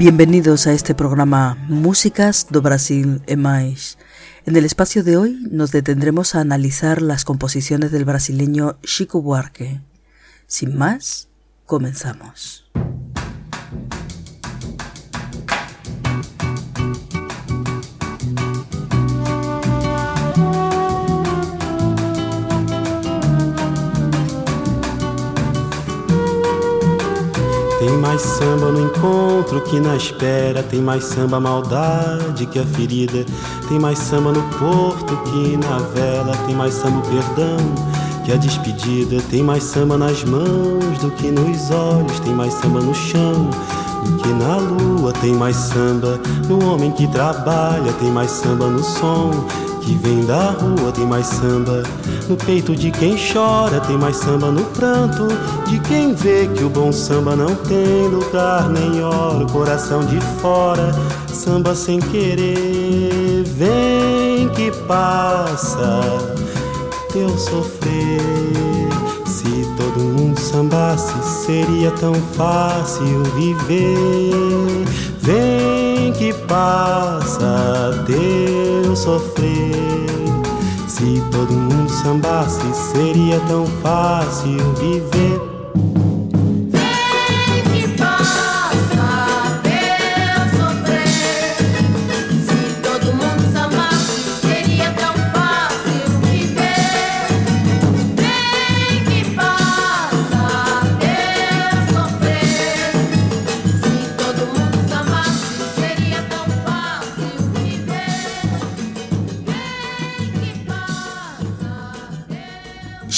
Bienvenidos a este programa Músicas do Brasil e Mais. En el espacio de hoy nos detendremos a analizar las composiciones del brasileño Chico Buarque. Sin más, comenzamos. Mais samba no encontro que na espera. Tem mais samba maldade que a ferida. Tem mais samba no porto que na vela. Tem mais samba o perdão que a despedida. Tem mais samba nas mãos do que nos olhos. Tem mais samba no chão do que na lua. Tem mais samba no homem que trabalha. Tem mais samba no som que vem da rua. Tem mais samba no peito de quem chora. Tem mais samba no pranto de quem vê que o bom samba não tem lugar nem hora. O coração de fora, samba sem querer. Vem que passa teu sofrer. Se todo mundo sambasse, seria tão fácil viver. Vem que passa teu sofrer. Se todo mundo sambasse, seria tão fácil viver.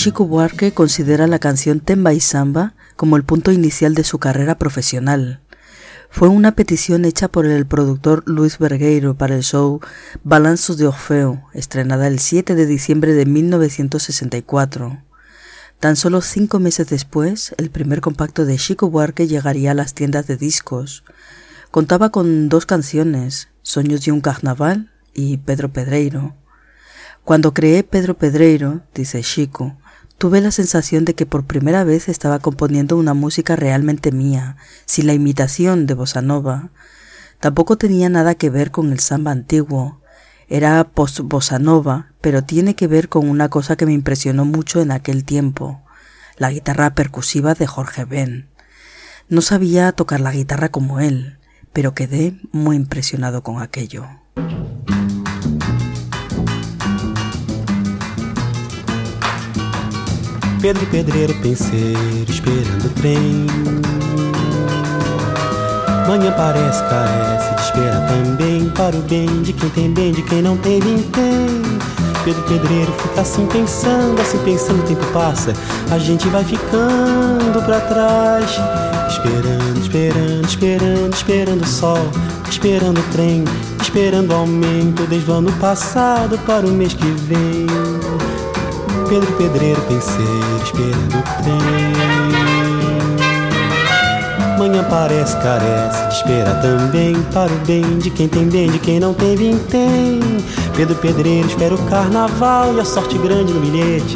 Chico Buarque considera la canción Temba y Samba como el punto inicial de su carrera profesional. Fue una petición hecha por el productor Luis Vergueiro para el show Balanzos de Orfeo, estrenada el 7 de diciembre de 1964. Tan solo cinco meses después, el primer compacto de Chico Buarque llegaría a las tiendas de discos. Contaba con dos canciones, Sueños de un Carnaval y Pedro Pedreiro. Cuando creé Pedro Pedreiro, dice Chico, tuve la sensación de que por primera vez estaba componiendo una música realmente mía, sin la imitación de bossa nova. Tampoco tenía nada que ver con el samba antiguo. Era post bossa nova, pero tiene que ver con una cosa que me impresionó mucho en aquel tiempo, la guitarra percusiva de Jorge Ben. No sabía tocar la guitarra como él, pero quedé muy impresionado con aquello. Pedro e Pedreiro, penseiro, esperando o trem. Manhã parece, carece de espera também. Para o bem de quem tem bem, de quem não tem, vintém. Pedro e Pedreiro fica assim pensando, assim pensando, o tempo passa. A gente vai ficando pra trás. Esperando, esperando, esperando, esperando o sol. Esperando o trem, esperando o aumento desde o ano passado para o mês que vem. Pedro Pedreiro, penseiro, esperando o trem. Manhã parece, carece espera também Para o bem de quem tem bem, de quem não tem, vintém Pedro Pedreiro espera o carnaval E a sorte grande no bilhete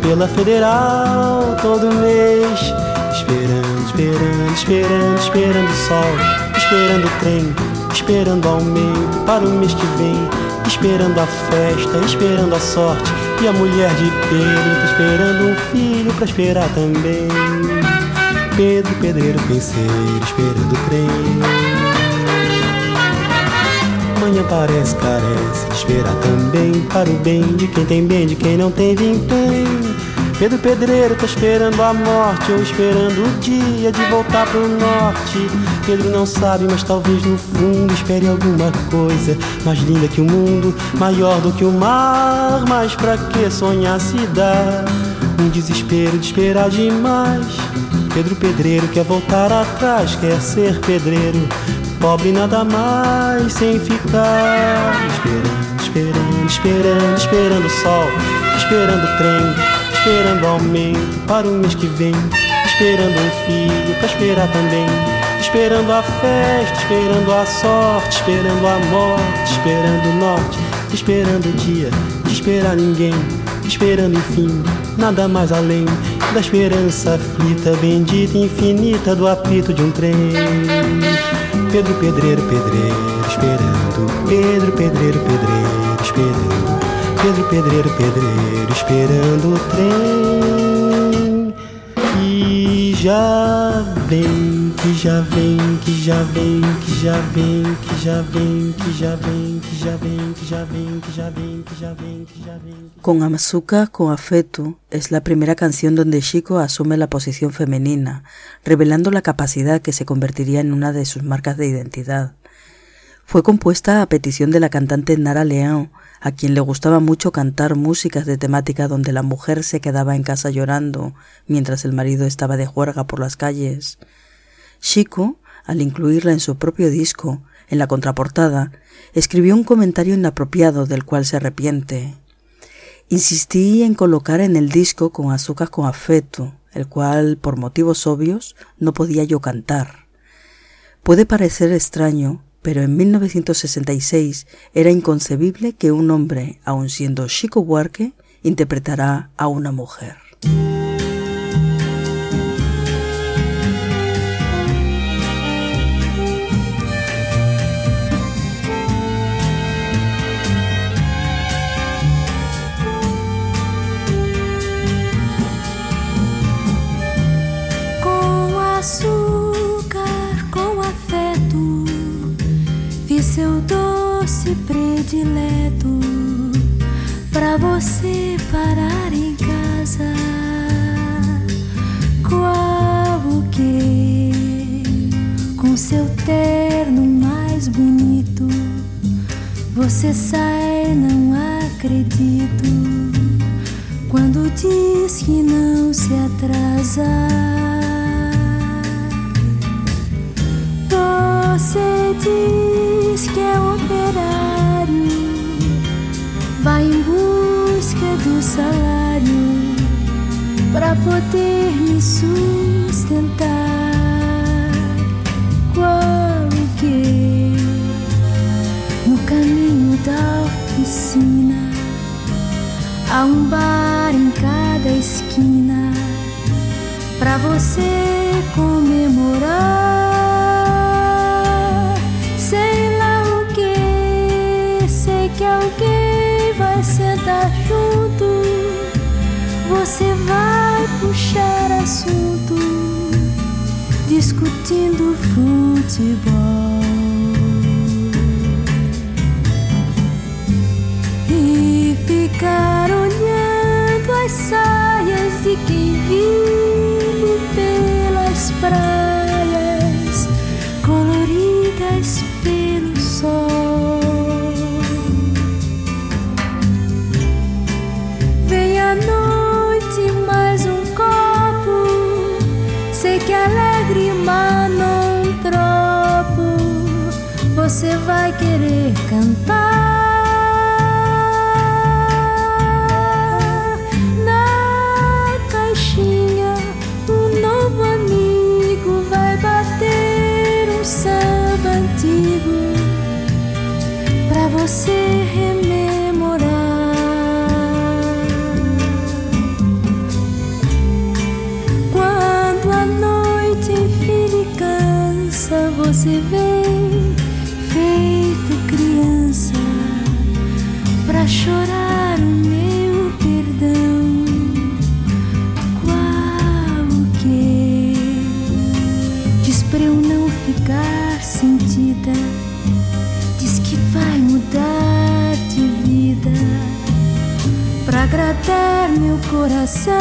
Pela federal todo mês Esperando, esperando, esperando, esperando o sol Esperando o trem, esperando o aumento Para o mês que vem Esperando a festa, esperando a sorte E a mulher de Pedro tá esperando um filho pra esperar também Pedro, pedreiro, penseiro, esperando o trem. Manhã parece, carece esperar também. Para o bem de quem tem bem, de quem não tem vintém. Pedro Pedreiro tá esperando a morte ou esperando o dia de voltar pro norte. Pedro não sabe, mas talvez no fundo espere alguma coisa mais linda que o mundo, maior do que o mar. Mas pra que sonhar se dá? Um desespero de esperar demais. Pedro Pedreiro quer voltar atrás, quer ser pedreiro. Pobre nada mais sem ficar esperando, esperando, esperando, esperando o sol, esperando o trem Esperando aumento para o mês que vem Esperando um filho para esperar também Esperando a festa, esperando a sorte Esperando a morte, esperando o norte Esperando o dia, de esperar ninguém Esperando enfim, nada mais além Da esperança aflita, bendita, infinita Do apito de um trem. Pedro, pedreiro, pedreiro, esperando Pedro, pedreiro, pedreiro, esperando Pedro, pedreiro, pedreiro, esperando o trem que já vem, que já vem, que já vem, que já vem, que já vem, que já vem, que já vem, que já vem, que já vem, que já vem, que já vem. Con Amazuca con afecto es la primera canción donde Chico asume la posición femenina, revelando la capacidad que se convertiría en una de sus marcas de identidad. Fue compuesta a petición de la cantante Nara León, a quien le gustaba mucho cantar músicas de temática donde la mujer se quedaba en casa llorando mientras el marido estaba de juerga por las calles. Chico, al incluirla en su propio disco, en la contraportada, escribió un comentario inapropiado del cual se arrepiente. Insistí en colocar en el disco con azúcar con afecto, el cual, por motivos obvios, no podía yo cantar. Puede parecer extraño, pero en 1966 era inconcebible que un hombre, aun siendo Chico Buarque, interpretara a una mujer. Você sai, não acredito. Quando diz que não se atrasa, você diz que é operário, vai em busca do salário pra poder me sustentar. Há um bar em cada esquina pra você comemorar. Sei lá o que, sei que alguém vai sentar junto. Você vai puxar assunto, discutindo futebol. Você vai querer cantar na caixinha. Um novo amigo vai bater um samba antigo pra você maltratar meu coração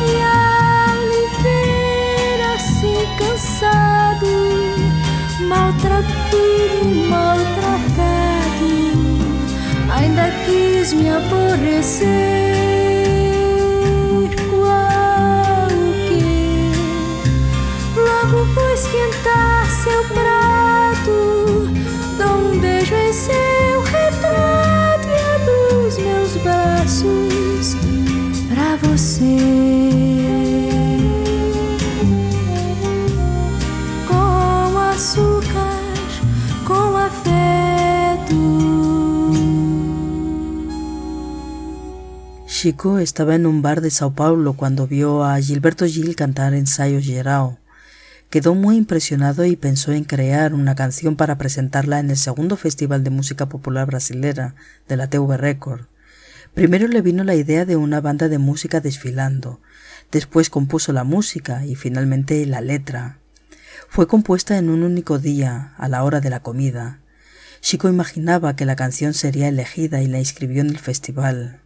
e ao me ver assim cansado, maltratado, maltratado, ainda quis me aborrecer. Chico estaba en un bar de Sao Paulo cuando vio a Gilberto Gil cantar Ensayo Geral. Quedó muy impresionado y pensó en crear una canción para presentarla en el segundo Festival de Música Popular Brasilera de la TV Record. Primero le vino la idea de una banda de música desfilando, después compuso la música y finalmente la letra. Fue compuesta en un único día, a la hora de la comida. Chico imaginaba que la canción sería elegida y la inscribió en el festival.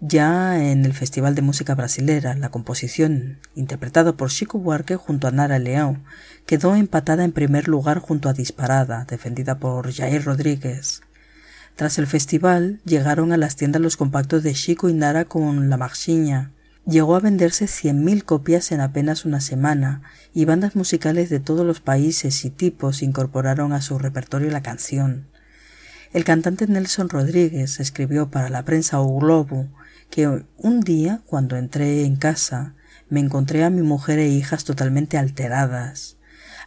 Ya en el Festival de Música Brasilera, la composición, interpretada por Chico Buarque junto a Nara Leão, quedó empatada en primer lugar junto a Disparada, defendida por Jair Rodríguez. Tras el festival, llegaron a las tiendas los compactos de Chico y Nara con La Marchiña. Llegó a venderse 100.000 copias en apenas una semana, y bandas musicales de todos los países y tipos incorporaron a su repertorio la canción. El cantante Nelson Rodríguez escribió para la prensa O Globo que un día, cuando entré en casa, me encontré a mi mujer e hijas totalmente alteradas.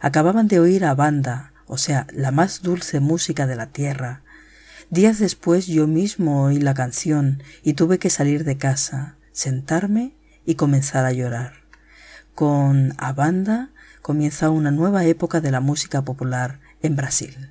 Acababan de oír a banda, o sea, la más dulce música de la tierra. Días después yo mismo oí la canción y tuve que salir de casa, sentarme y comenzar a llorar. Con A Banda comienza una nueva época de la música popular en Brasil.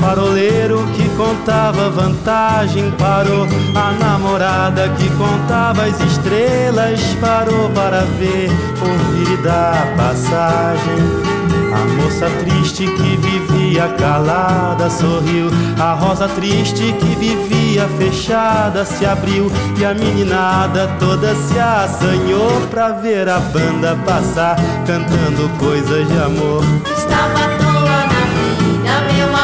Faroleiro que contava vantagem parou. A namorada que contava as estrelas parou para ver, ouvir dar passagem. A moça triste que vivia calada sorriu. A rosa triste que vivia fechada se abriu. E a meninada toda se assanhou pra ver a banda passar, cantando coisas de amor. Estava à toa na vida, meu amor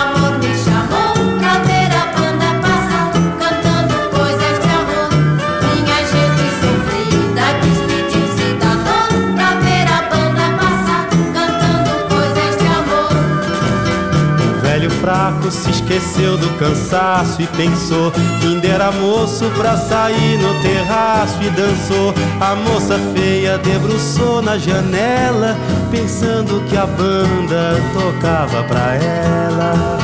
se esqueceu do cansaço e pensou que ainda era moço pra sair no terraço e dançou. A moça feia debruçou na janela, pensando que a banda tocava pra ela.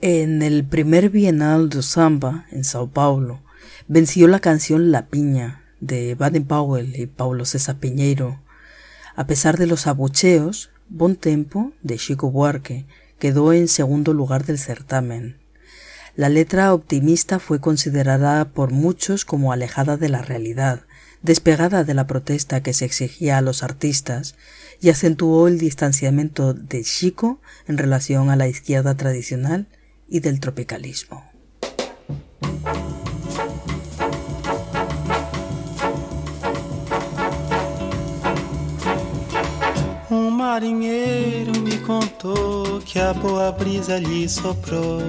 En el primer Bienal do Samba, en Sao Paulo, venció la canción La Piña, de Baden Powell y Paulo César Piñeiro. A pesar de los abucheos, Bon Tempo, de Chico Buarque, quedó en segundo lugar del certamen. La letra optimista fue considerada por muchos como alejada de la realidad, despegada de la protesta que se exigía a los artistas, y acentuó el distanciamiento de Chico en relación a la izquierda tradicional y del tropicalismo. marinheiro me contou que a boa brisa lhe soprou,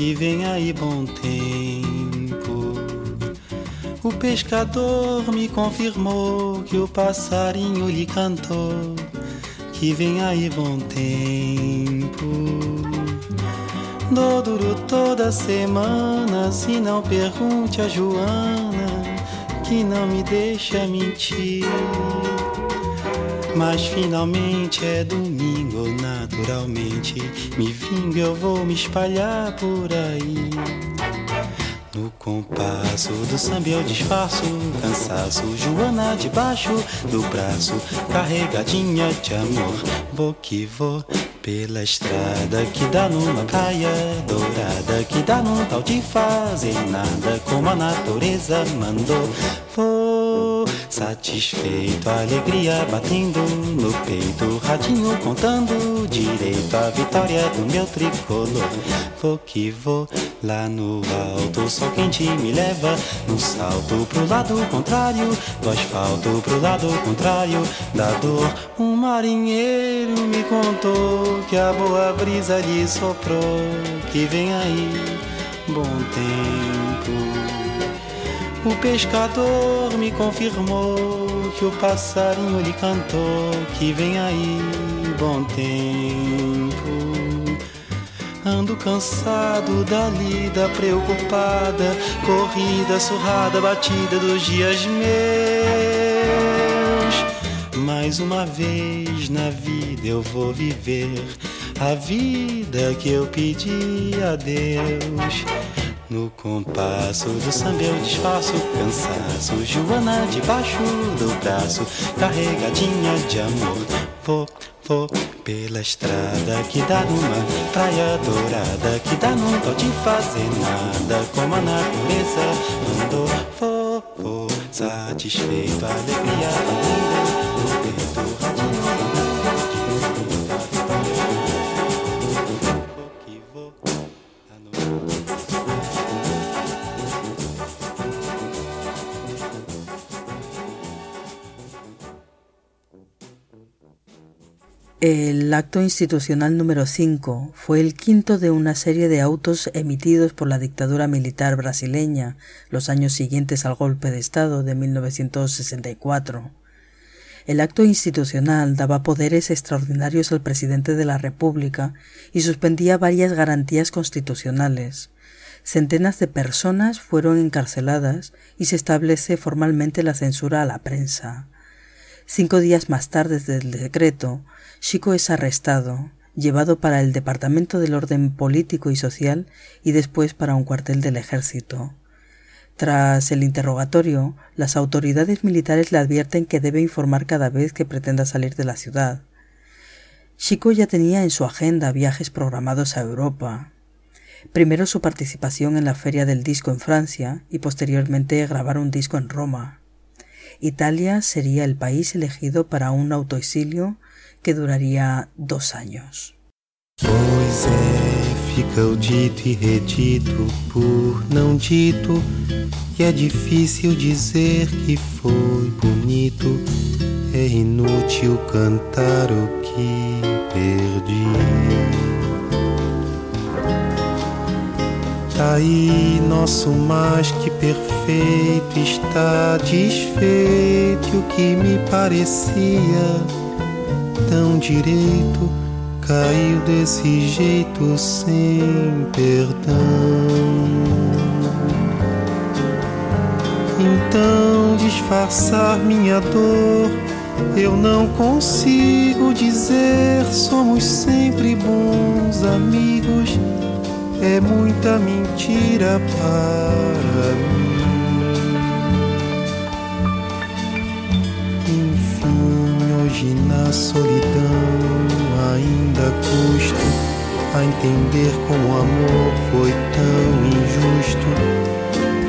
que vem aí bom tempo. O pescador me confirmou que o passarinho lhe cantou, que vem aí bom tempo. Dou duro toda semana, se não pergunte a Joana, que não me deixa mentir. Mas finalmente é domingo, naturalmente. Me vingo, eu vou me espalhar por aí. No compasso do samba eu disfarço cansaço. Joana debaixo do braço, carregadinha de amor. Vou que vou pela estrada que dá numa praia dourada, que dá num tal de fazer nada, como a natureza mandou. Vou satisfeito, alegria batendo no peito, radinho contando direito a vitória do meu tricolor. Vou que vou lá no alto, sol quente me leva no salto pro lado contrário do asfalto, pro lado contrário da dor. Um marinheiro me contou que a boa brisa lhe soprou, que vem aí bom tempo. O pescador me confirmou que o passarinho lhe cantou que vem aí bom tempo. Ando cansado da lida preocupada, corrida surrada, batida dos dias meus. Mais uma vez na vida eu vou viver a vida que eu pedi a Deus. No compasso do samba eu disfarço cansaço Joana debaixo do braço Carregadinha de amor. Vou, vou pela estrada Que dá numa praia dourada Que dá num tal de fazer nada Como a natureza mandou Vou, vou satisfeito Alegria linda El acto institucional número 5 fue el quinto de una serie de autos emitidos por la dictadura militar brasileña los años siguientes al golpe de Estado de 1964. El acto institucional daba poderes extraordinarios al presidente de la República y suspendía varias garantías constitucionales. Centenas de personas fueron encarceladas y se establece formalmente la censura a la prensa. Cinco días más tarde del decreto, Chico es arrestado, llevado para el Departamento del Orden Político y Social y después para un cuartel del ejército. Tras el interrogatorio, las autoridades militares le advierten que debe informar cada vez que pretenda salir de la ciudad. Chico ya tenía en su agenda viajes programados a Europa. Primero su participación en la Feria del Disco en Francia y posteriormente grabar un disco en Roma. Italia sería el país elegido para un autoexilio que duraría dos años. Pois é, fica o dito e redito por não dito, e é difícil dizer que foi bonito. É inútil cantar o que perdi. Tá aí nosso mais que perfeito está desfeito o que me parecia tão direito caiu desse jeito sem perdão. Então disfarçar minha dor eu não consigo dizer somos sempre bons amigos. É muita mentira para mim. Hoje na solidão ainda custo a entender como o amor foi tão injusto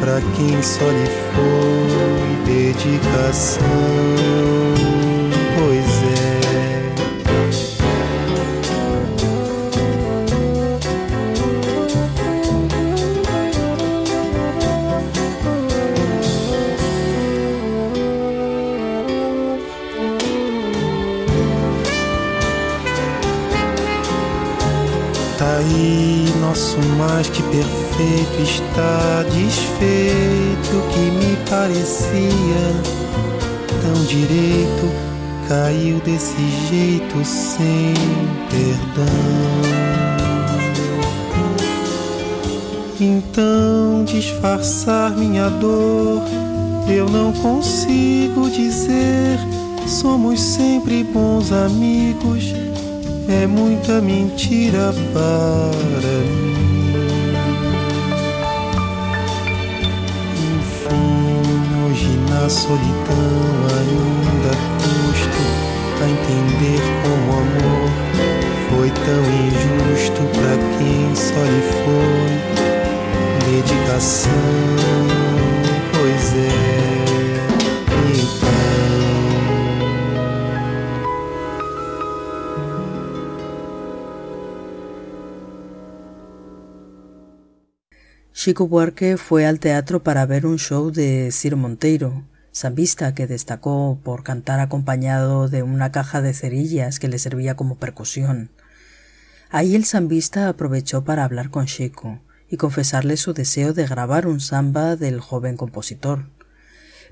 para quem só lhe foi dedicação. Pois é. Mais que perfeito está desfeito. O que me parecia tão direito caiu desse jeito sem perdão. Então disfarçar minha dor, eu não consigo dizer. Somos sempre bons amigos é muita mentira para mim. Solidão ainda custo a entender como o amor foi tão injusto para quem só lhe foi dedicação. Pois é, então. Chico Buarque fue al teatro para ver un show de Ciro Monteiro, sambista que destacó por cantar acompañado de una caja de cerillas que le servía como percusión. Ahí el sambista aprovechó para hablar con Chico y confesarle su deseo de grabar un samba del joven compositor.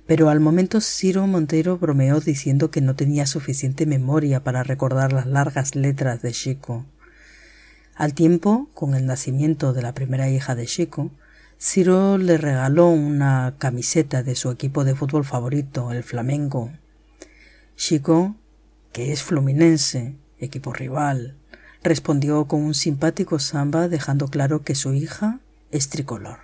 Pero al momento Ciro Monteiro bromeó diciendo que no tenía suficiente memoria para recordar las largas letras de Chico. Al tiempo, con el nacimiento de la primera hija de Chico, Ciro le regaló una camiseta de su equipo de fútbol favorito, el Flamengo. Chico, que es fluminense, equipo rival, respondió con un simpático samba dejando claro que su hija es tricolor.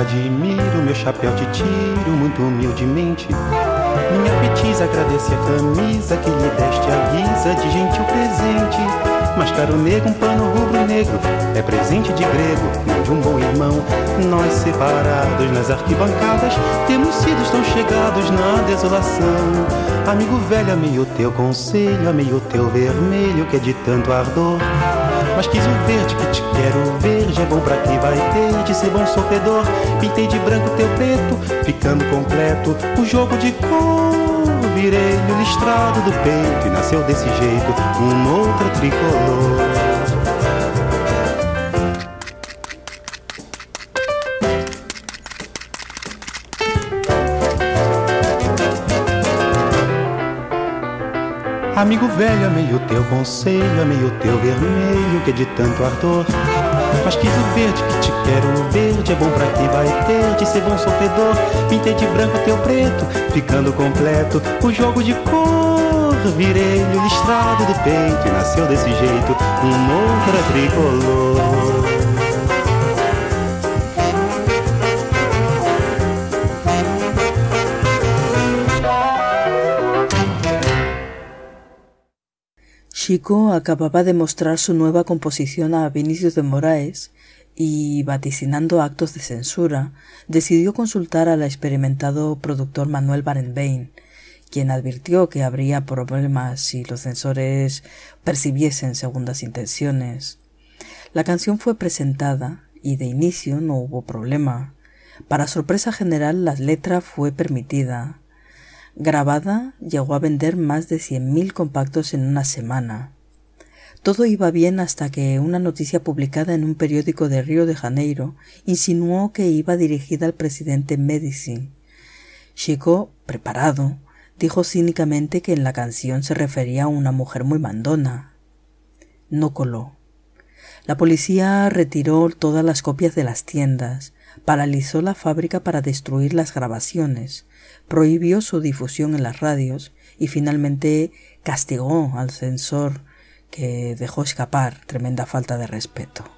Admiro, meu chapéu te tiro muito humildemente. Minha petiza agradece a camisa que lhe deste a guisa de gentil presente. Mas caro negro, um pano rubro-negro é presente de grego, não de um bom irmão. Nós separados nas arquibancadas temos sido tão chegados na desolação. Amigo velho, amei o teu conselho, amei o teu vermelho que é de tanto ardor. Mas quis o verde que te quero verde É bom pra quem vai ter de ser bom sofredor Pintei de branco teu preto, ficando completo O jogo de cor Virei o listrado do peito E nasceu desse jeito um outro tricolor Amigo velho, amei o teu conselho, amei o teu vermelho, que é de tanto ardor. Mas quis o verde, que te quero o verde, é bom pra quem vai ter de ser bom sofredor. Pintei de branco teu preto, ficando completo o jogo de cor. Virei o listrado do peito e nasceu desse jeito um outro tricolor. Chico acababa de mostrar su nueva composición a Vinicius de Moraes y, vaticinando actos de censura, decidió consultar al experimentado productor Manuel Barenbein, quien advirtió que habría problemas si los censores percibiesen segundas intenciones. La canción fue presentada y de inicio no hubo problema. Para sorpresa general la letra fue permitida, Grabada, llegó a vender más de 100.000 compactos en una semana. Todo iba bien hasta que una noticia publicada en un periódico de Río de Janeiro insinuó que iba dirigida al presidente Medici. Chico, preparado, dijo cínicamente que en la canción se refería a una mujer muy mandona. No coló. La policía retiró todas las copias de las tiendas, paralizó la fábrica para destruir las grabaciones, prohibió su difusión en las radios y finalmente castigó al censor que dejó escapar tremenda falta de respeto.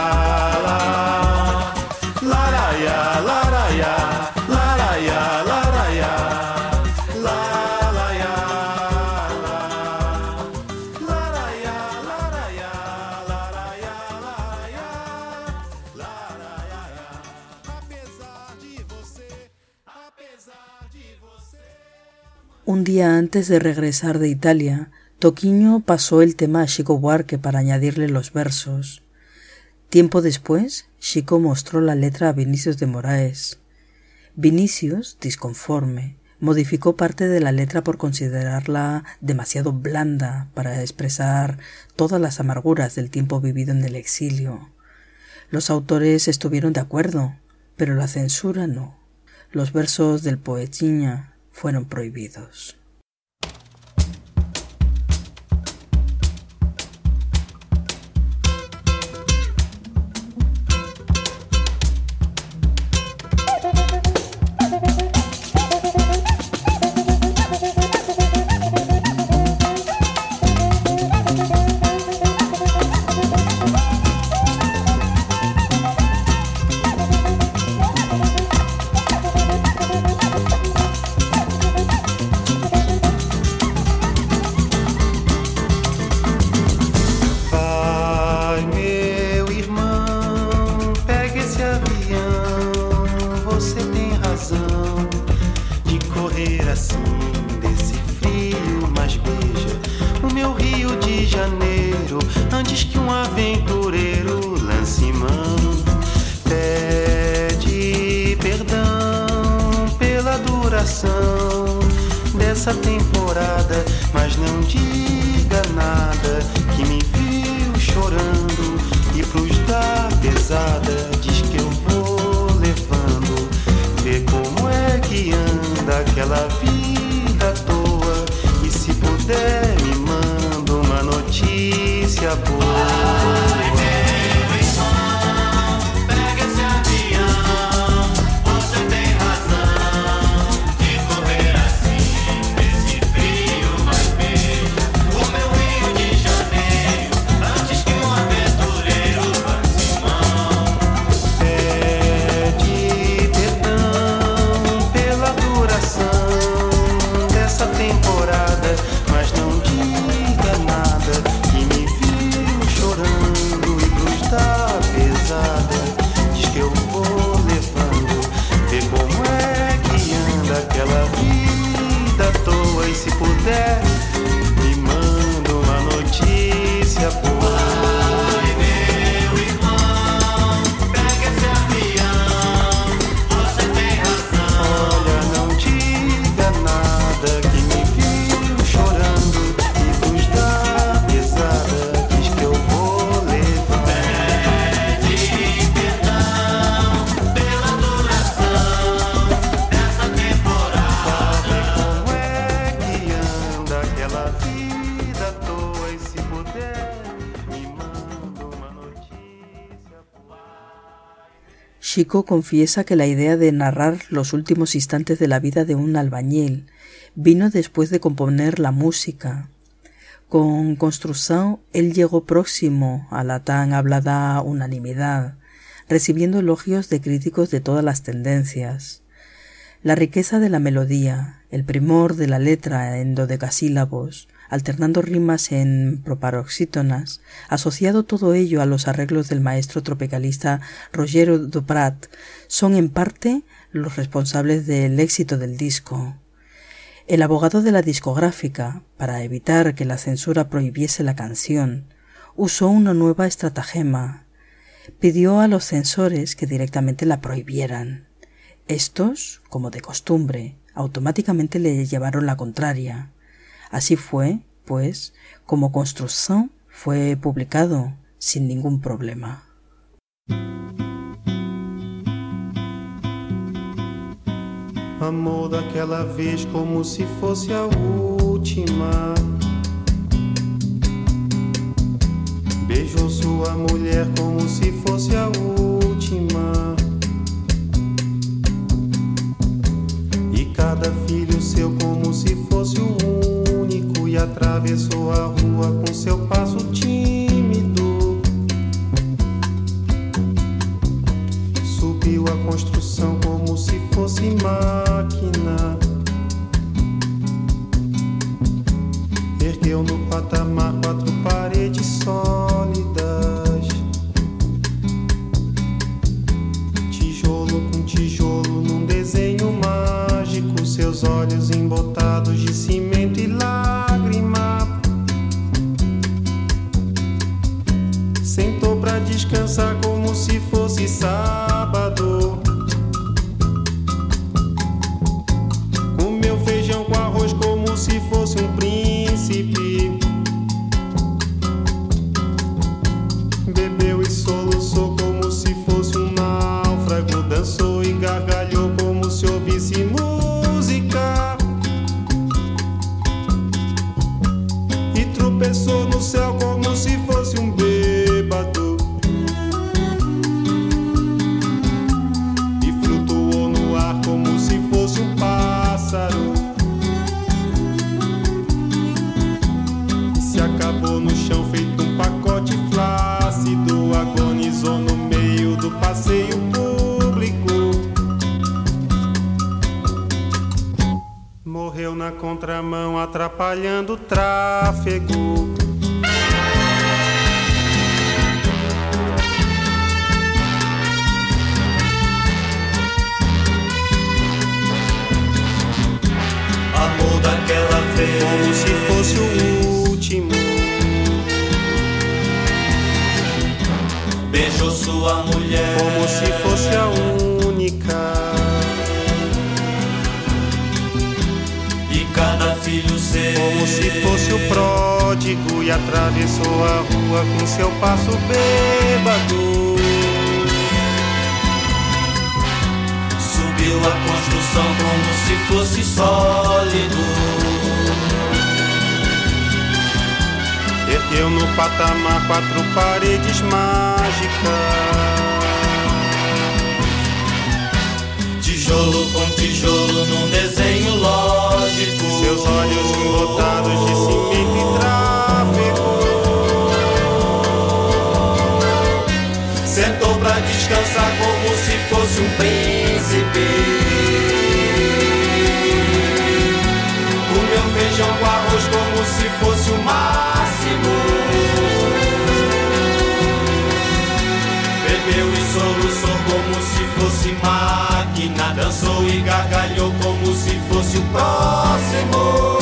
Un día antes de regresar de Italia, Toquiño pasó el tema a Chico Buarque para añadirle los versos. Tiempo después, Chico mostró la letra a Vinicius de Moraes. Vinicius, disconforme, modificó parte de la letra por considerarla demasiado blanda para expresar todas las amarguras del tiempo vivido en el exilio. Los autores estuvieron de acuerdo, pero la censura no. Los versos del poetiña fueron prohibidos. Razão de correr assim desse frio, mas beija o meu Rio de Janeiro antes que um aventureiro lance mão. Pede perdão pela duração dessa temporada. Mas não diga nada que me viu chorando anda aquela vida à toa e se puder me manda uma notícia boa. Chico confiesa que la idea de narrar los últimos instantes de la vida de un albañil vino después de componer la música. Con Construcción él llegó próximo a la tan hablada unanimidad, recibiendo elogios de críticos de todas las tendencias. La riqueza de la melodía, el primor de la letra en dodecasílabos, alternando rimas en proparoxítonas, asociado todo ello a los arreglos del maestro tropicalista Rogero Duprat, son en parte los responsables del éxito del disco. El abogado de la discográfica, para evitar que la censura prohibiese la canción, usó una nueva estratagema. Pidió a los censores que directamente la prohibieran. Estos, como de costumbre, automáticamente le llevaron la contraria. Así fue, pues, como Construcción fue publicado sin ningún problema. Amor daquela vez como se fosse a última. Beijou sua mulher como se fosse a última. E cada filho seu como se fosse o atravessou a rua com seu passo tímido. Subiu a construção como se fosse máquina. Ergueu no patamar quatro paredes sólidas. Tijolo com tijolo num desenho mágico. Seus olhos embotados de cimento patamar quatro paredes mágicas. Tijolo com tijolo num desenho lógico. Seus olhos embotados de cimento e tráfego. Sentou pra descansar como se fosse um príncipe. Feijão com arroz como se fosse o máximo. Bebeu e soluçou como se fosse máquina. Dançou e gargalhou como se fosse o próximo.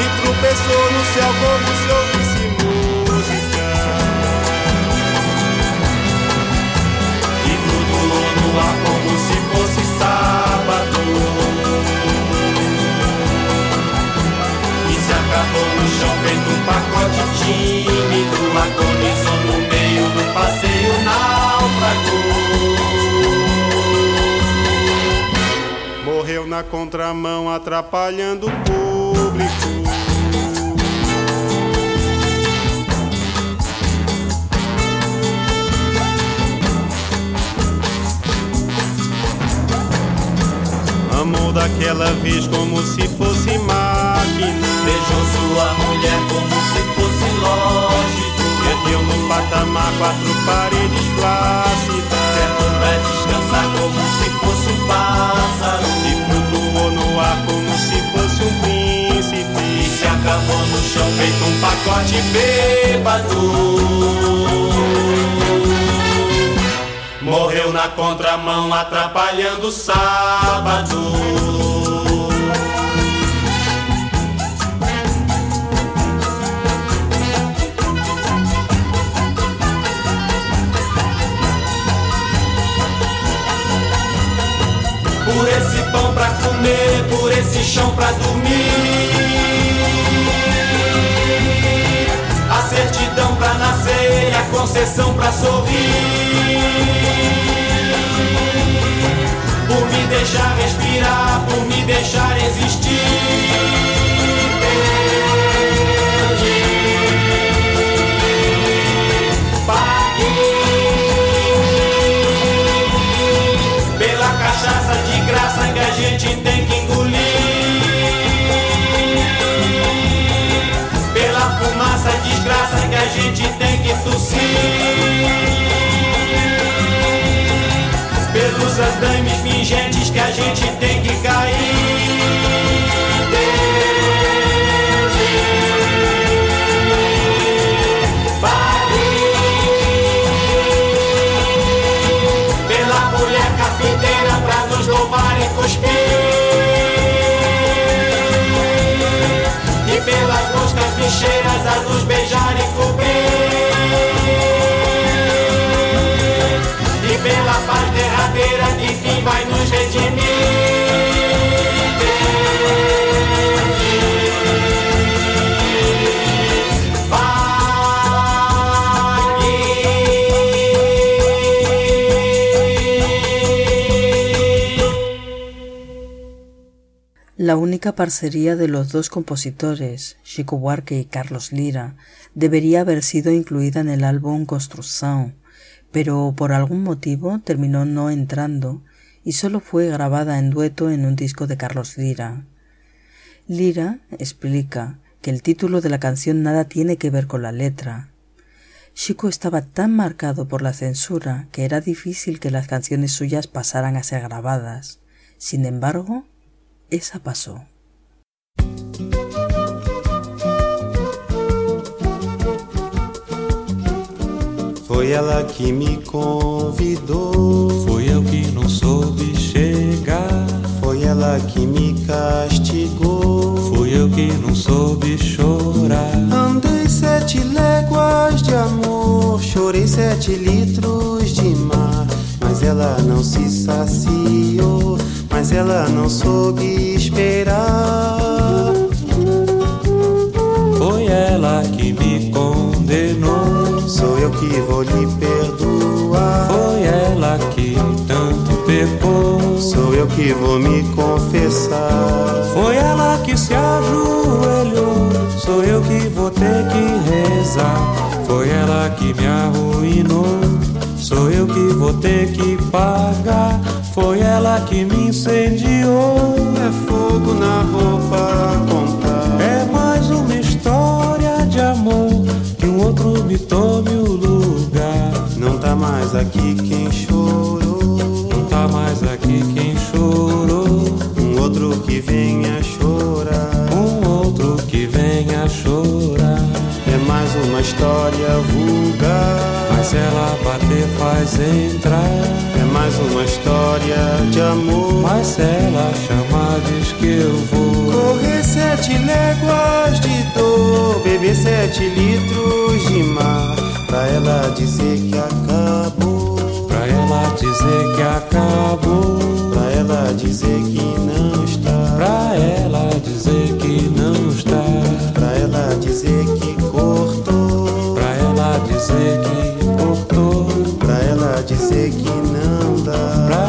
E tropeçou no céu como se pacote tímido. Agonizou no meio do passeio náufrago. Morreu na contramão, atrapalhando o público. Amou daquela vez como se fosse máquina. Beijou sua mulher como se fosse lógico. Ergueu no patamar quatro paredes flácidas. Sentou pra descansar como se fosse um pássaro. E flutuou no ar como se fosse um E príncipe. se acabou no chão feito um pacote bêbado. Morreu na contramão atrapalhando o sábado. Chão pra dormir. A certidão pra nascer, a concessão pra sorrir. Por me deixar respirar, por me deixar existir. Pela cachaça de graça que a gente tem que a gente tem que tossir. Pelos andames pingentes que a gente tem que cair. La única parcería de los dos compositores, Chico Buarque y Carlos Lira, debería haber sido incluida en el álbum Construção, pero por algún motivo terminó no entrando y solo fue grabada en dueto en un disco de Carlos Lira. Lira explica que el título de la canción nada tiene que ver con la letra. Chico estaba tan marcado por la censura que era difícil que las canciones suyas pasaran a ser grabadas. Sin embargo, esa pasó. Foi ela que me convidou. Fui eu que não soube chegar. Foi ela que me castigou. Fui eu que não soube chorar. Andei sete léguas de amor, chorei sete litros de mar, mas ela não se saciou, mas ela não soube esperar. Foi ela que me condenou. Sou eu que vou lhe perdoar. Foi ela que tanto pecou. Sou eu que vou me confessar. Foi ela que se ajoelhou. Sou eu que vou ter que rezar. Foi ela que me arruinou. Sou eu que vou ter que pagar. Foi ela que me incendiou. É fogo na roupa contar. É mais uma história de amor. Que um outro me tome o lugar. Não tá mais aqui quem chorou. Não tá mais aqui quem chorou. Um outro que venha chorar. Um outro que venha chorar. É mais uma história vulgar. Mas ela bater faz entrar. É mais uma história de amor. Mas se ela chamar, diz que eu vou. Correr sete léguas de dor, beber sete litros de mar, pra ela dizer que acabou, Pra ela dizer que acabou. pra ela dizer que não está, Pra ela dizer que não está. pra ela dizer que cortou, Pra ela dizer que pra ela dizer que não dá, Pra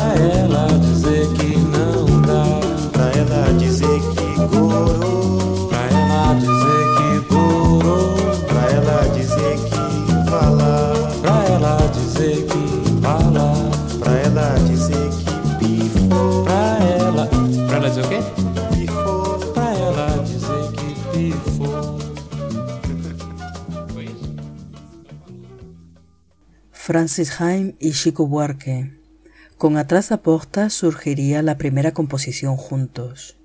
Francis Haim y Chico Buarque. Con Atrás da Porta surgiría la primera composición juntos.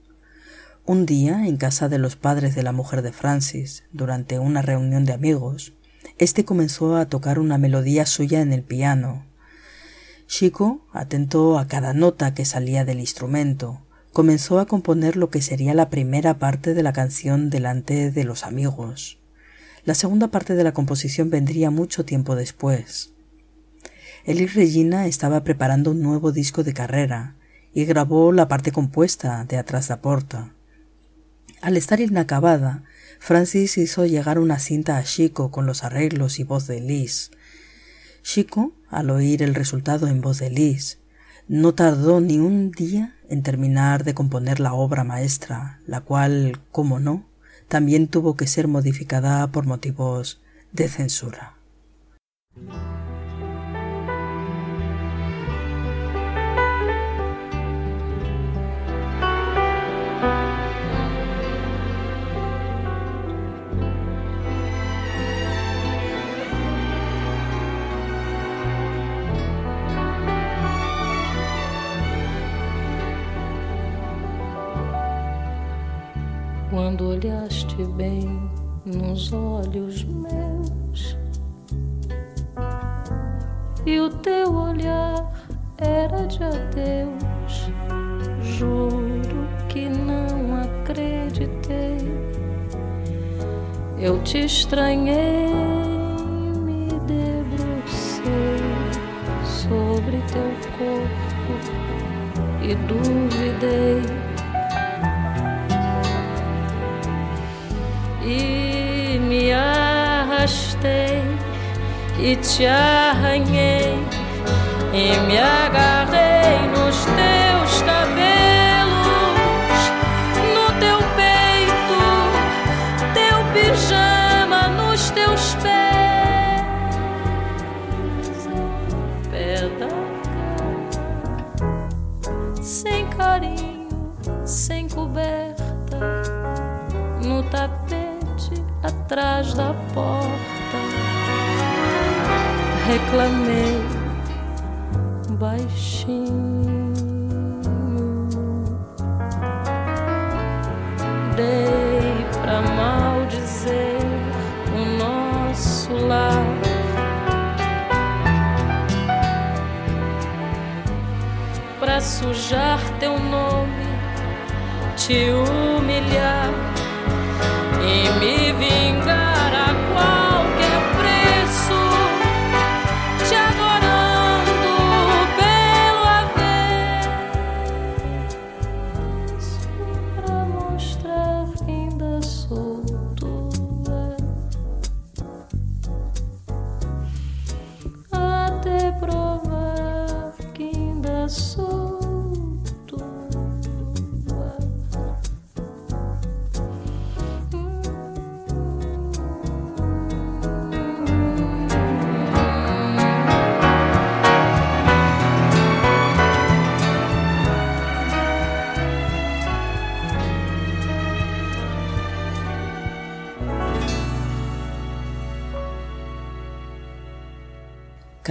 Un día, en casa de los padres de la mujer de Francis, durante una reunión de amigos, este comenzó a tocar una melodía suya en el piano. Chico, atento a cada nota que salía del instrumento, comenzó a componer lo que sería la primera parte de la canción delante de los amigos. La segunda parte de la composición vendría mucho tiempo después. Eli Regina estaba preparando un nuevo disco de carrera y grabó la parte compuesta de Atrás da Porta. Al estar inacabada, Francis hizo llegar una cinta a Chico con los arreglos y voz de Liz. Chico, al oír el resultado en voz de Liz, no tardó ni un día en terminar de componer la obra maestra, la cual, como no, también tuvo que ser modificada por motivos de censura. Quando olhaste bem nos olhos meus e o teu olhar era de adeus, juro que não acreditei. Eu te estranhei, me debrucei sobre teu corpo e duvidei. E me arrastei e te arranhei e me agarrei nos teus cabelos, no teu peito, teu pijama nos teus pés, pé da sem carinho, sem coberta no tapete atrás da porta. Reclamei baixinho. Dei pra maldizer o nosso lar. Pra sujar teu nome, te humilhar e me vingar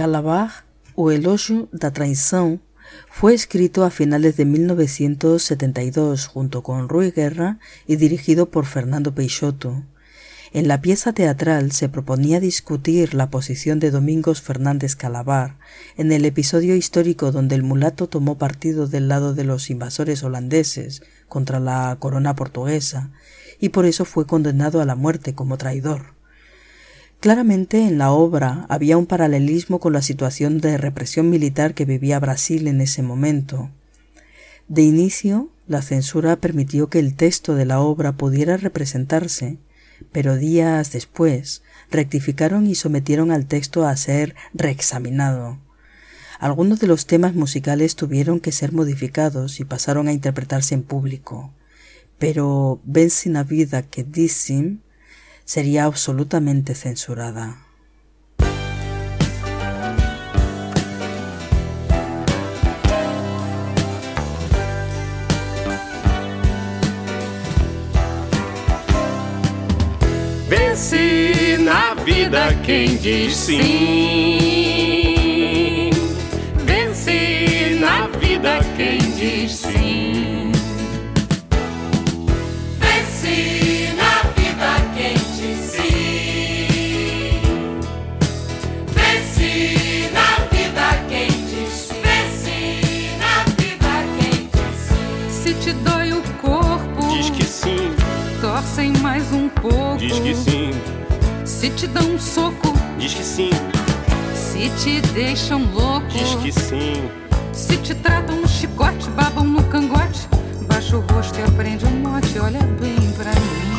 Calabar, O elogio da traição, fue escrito a finales de 1972 junto con Rui Guerra y dirigido por Fernando Peixoto. En la pieza teatral se proponía discutir la posición de Domingos Fernández Calabar en el episodio histórico donde el mulato tomó partido del lado de los invasores holandeses contra la corona portuguesa y por eso fue condenado a la muerte como traidor. Claramente en la obra había un paralelismo con la situación de represión militar que vivía Brasil en ese momento. De inicio, la censura permitió que el texto de la obra pudiera representarse, pero días después rectificaron y sometieron al texto a ser reexaminado. Algunos de los temas musicales tuvieron que ser modificados y pasaron a interpretarse en público, pero Ven sin a vida que dicen sería absolutamente censurada. Vence na vida quem diz sim. Vence na vida quem diz sim. Pouco. diz que sim, Se te dão um soco, diz que sim, se te deixam louco. diz que sim. Se te tratam no chicote, babam no cangote. Baixa o rosto e aprende um mote, olha bem pra mim.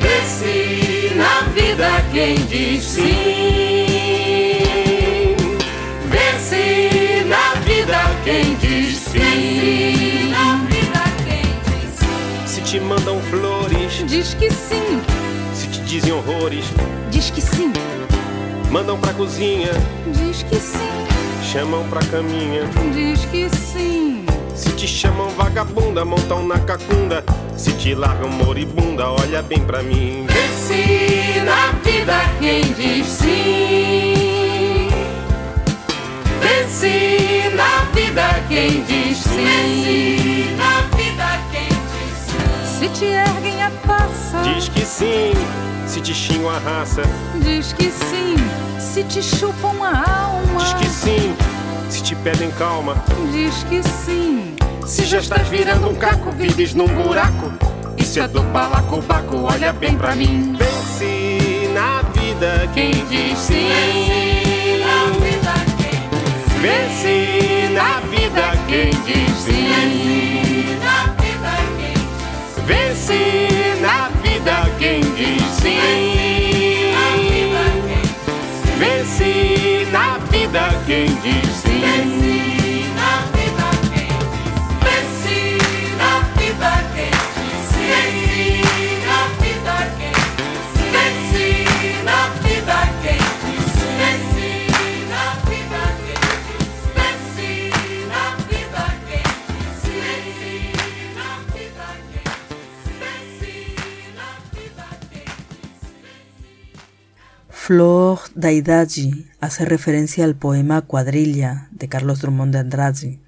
Vence na vida quem diz sim. Vence na vida quem diz sim. Te mandam flores, Diz que sim, se te dizem horrores, diz que sim, mandam pra cozinha, diz que sim, chamam pra caminha. diz que sim. Se te chamam vagabunda, montam na cacunda. Se te largam moribunda, olha bem pra mim. Vence na vida quem diz sim. Vence na vida quem diz sim. Na vida quem diz sim. Se te erguem a taça, Diz que sim, se te xingam a raça. diz que sim. Se te chupam a alma, Diz que sim, se te pedem calma. diz que sim. Se já estás virando um caco, vives num buraco. Isso é do balacobaco, olha bem pra mim. Vence na vida quem diz sim. Na vida quem diz sim. Vence na vida quem diz sim. Vence na vida quem diz sim. Vence na vida quem diz sim. Flor da Idade hace referencia al poema Cuadrilla de Carlos Drummond de Andrade.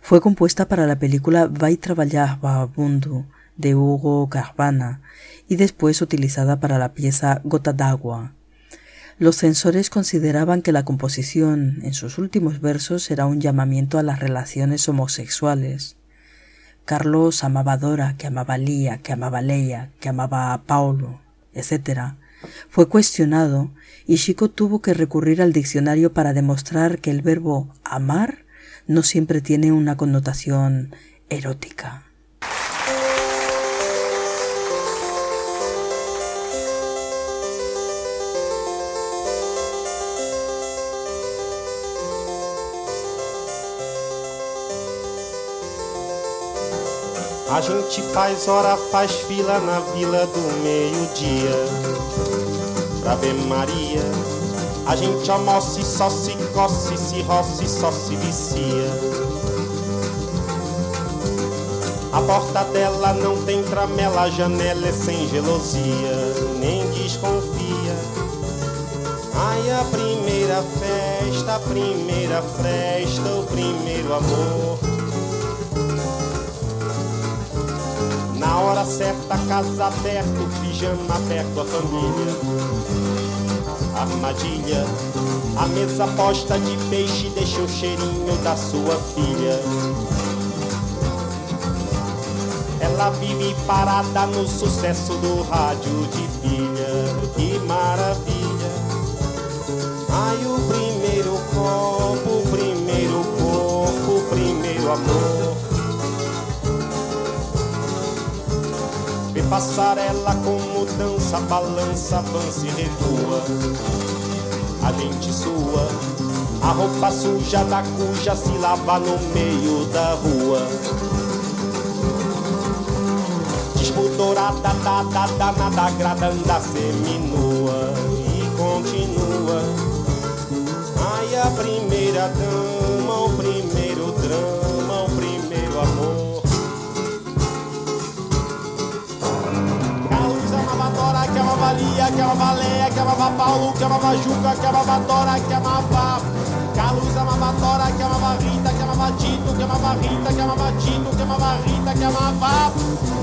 Fue compuesta para la película Vai trabalhar vagabundo de Hugo Carvana y después utilizada para la pieza Gota d'agua. Los censores consideraban que la composición en sus últimos versos era un llamamiento a las relaciones homosexuales. Carlos amaba a Dora, que amaba a Lía, que amaba a Leia, que amaba a Paulo, etc. Fue cuestionado y Chico tuvo que recurrir al diccionario para demostrar que el verbo amar no siempre tiene una connotación erótica. A gente faz hora, faz fila na vila do meio-dia. Pra ver Maria A gente almoça e só se coce, se roça e só se vicia. A porta dela não tem tramela, a janela é sem gelosia Nem desconfia. Ai, a primeira festa, a primeira festa, o primeiro amor. Na hora certa, casa aberta, pijama aberto, a família. Armadilha, a mesa posta de peixe deixa o cheirinho da sua filha. Ela vive parada no sucesso do rádio de pilha. Que maravilha! Ai, o primeiro copo, o primeiro corpo, o primeiro amor. Passarela como dança, balança, avança e recua. A gente sua, a roupa suja da cuja se lava no meio da rua. Dourada, da, da, danada, agradando seminua e continua. Ai, a primeira dama, o primeiro drama, Calusa, amava que amava Lia, que amava Leia, que amava Paulo, que amava Juca, que amava Dora, que amava Carlos amava Dora, que amava Rita, que amava Tito, que amava Rita, que amava Tito, que amava Rita, que amava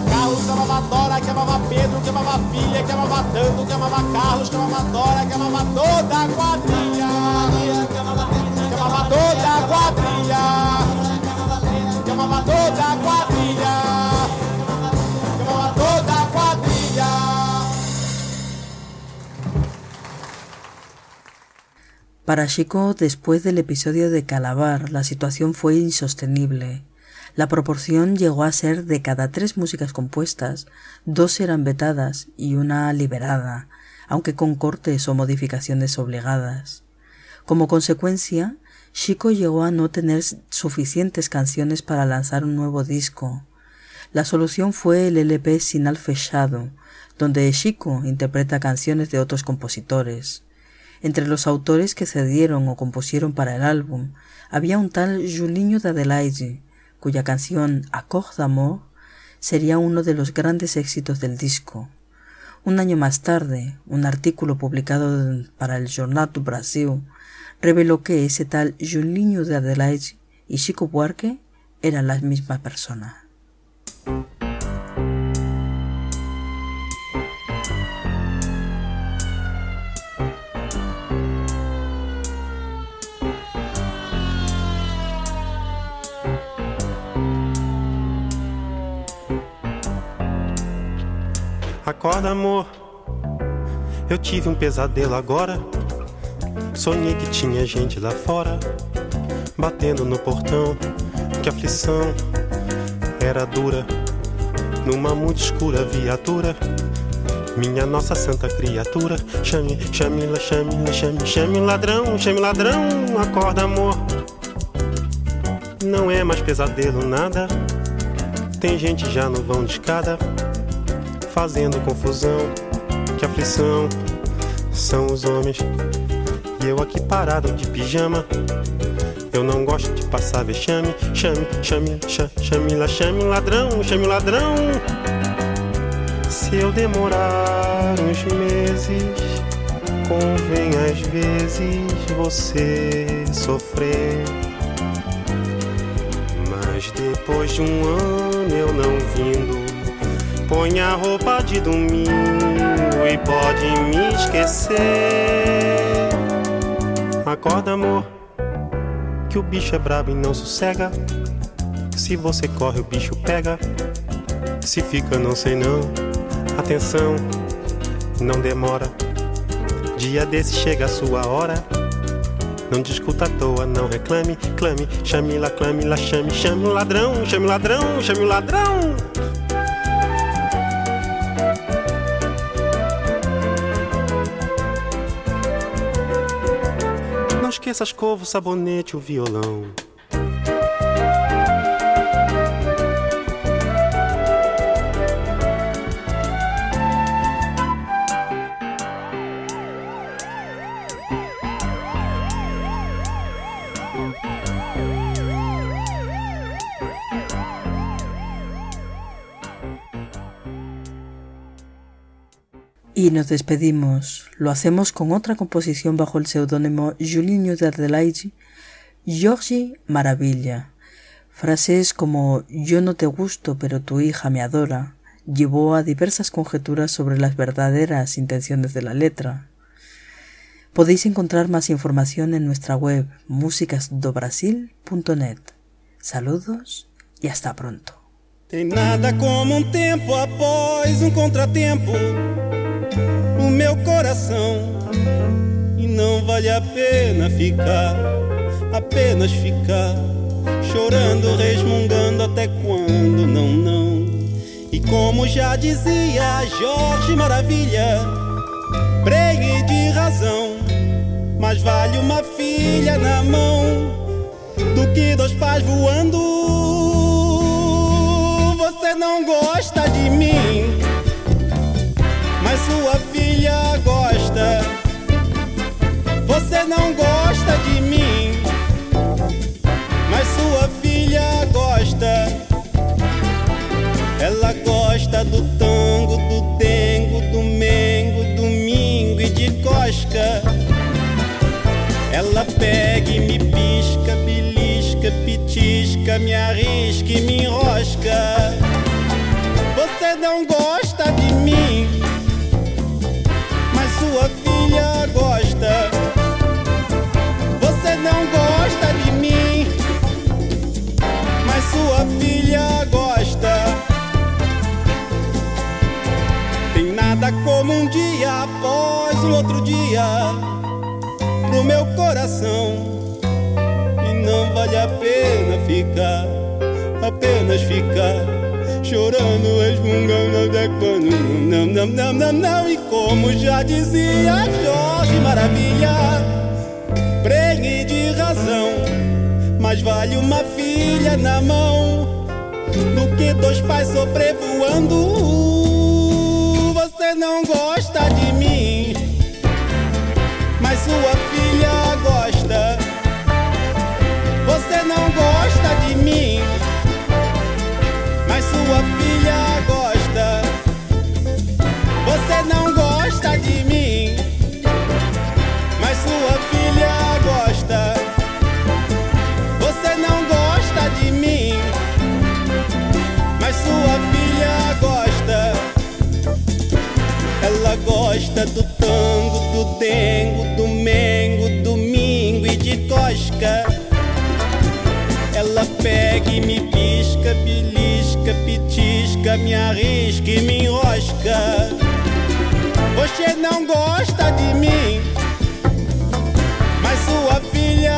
Carlos amava Dora, que amava Pedro, que amava filha, que amava tanto, que amava Carlos, que amava Dora, que amava toda a quadrilha, Para Chico, después del episodio de Calabar, la situación fue insostenible. La proporción llegó a ser de cada tres músicas compuestas, dos eran vetadas y una liberada, aunque con cortes o modificaciones obligadas. Como consecuencia, Chico llegó a no tener suficientes canciones para lanzar un nuevo disco. La solución fue el LP Sinal Fechado, donde Chico interpreta canciones de otros compositores. Entre los autores que cedieron o compusieron para el álbum había un tal Julinho de Adelaide, cuya canción Accord d'amour sería uno de los grandes éxitos del disco. Un año más tarde, un artículo publicado para el Jornal do Brasil reveló que ese tal Julinho de Adelaide y Chico Buarque eran la misma persona. Acorda, amor. Eu tive um pesadelo agora. Sonhei que tinha gente lá fora, batendo no portão. Que aflição era dura. Numa muito escura viatura. Minha nossa santa criatura. Chame, chame, chame, chame, chame ladrão, chame ladrão. Acorda, amor. Não é mais pesadelo nada. Tem gente já no vão de escada fazendo confusão. Que aflição são os homens. E eu aqui parado de pijama. Eu não gosto de passar vexame. Chame, chame, chame, chame, lá, chame ladrão, chame ladrão. Se eu demorar uns meses, convém às vezes você sofrer. Mas depois de um ano eu não vindo Põe a roupa de domingo e pode me esquecer. Acorda, amor, que o bicho é brabo e não sossega. Se você corre, o bicho pega. Se fica, não sei não. Atenção, não demora. Dia desse chega a sua hora. Não discuta à toa, não reclame, clame, chame lá, clame lá, chame, chame o ladrão, chame o ladrão, chame o ladrão. Esqueça a escova, o sabonete, o violão. Y nos despedimos. Lo hacemos con otra composición bajo el seudónimo Julinho de Adelaide, Georgie Maravilla. Frases como Yo no te gusto, pero tu hija me adora, llevó a diversas conjeturas sobre las verdaderas intenciones de la letra. Podéis encontrar más información en nuestra web musicasdobrasil.net. Saludos y hasta pronto. Tem nada como um um no meu coração. E não vale a pena ficar, apenas ficar, chorando, resmungando até quando não, não. E como já dizia Jorge Maravilha, pregue de razão, mas vale uma filha na mão do que dois pais voando. Você não gosta de mim, sua filha gosta. Você não gosta de mim, mas sua filha gosta. Ela gosta do tango, do dengo, do mengo, domingo e de cosca. Ela pega e me pisca, belisca, pitisca, me arrisca e me enrosca. Você não gosta filha gosta. Tem nada como um dia após o outro dia pro meu coração. E não vale a pena ficar, apenas ficar chorando, resmungando até quando não, não, não, não, não. E como já dizia Jorge Maravilha, mas vale uma filha na mão do que dois pais sobrevoando. Você não gosta de mim, mas sua filha gosta. Você não gosta de mim, mas sua filha gosta do tango, do dengo, do mengo, domingo e de cosca. Ela pega e me pisca, belisca, pitisca, me arrisca e me enrosca. Você não gosta de mim, mas sua filha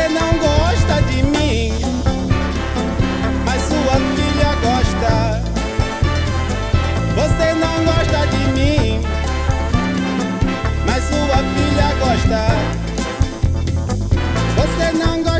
Você não gosta de mim, mas sua filha gosta. Você não gosta de mim, mas sua filha gosta. Você não gosta.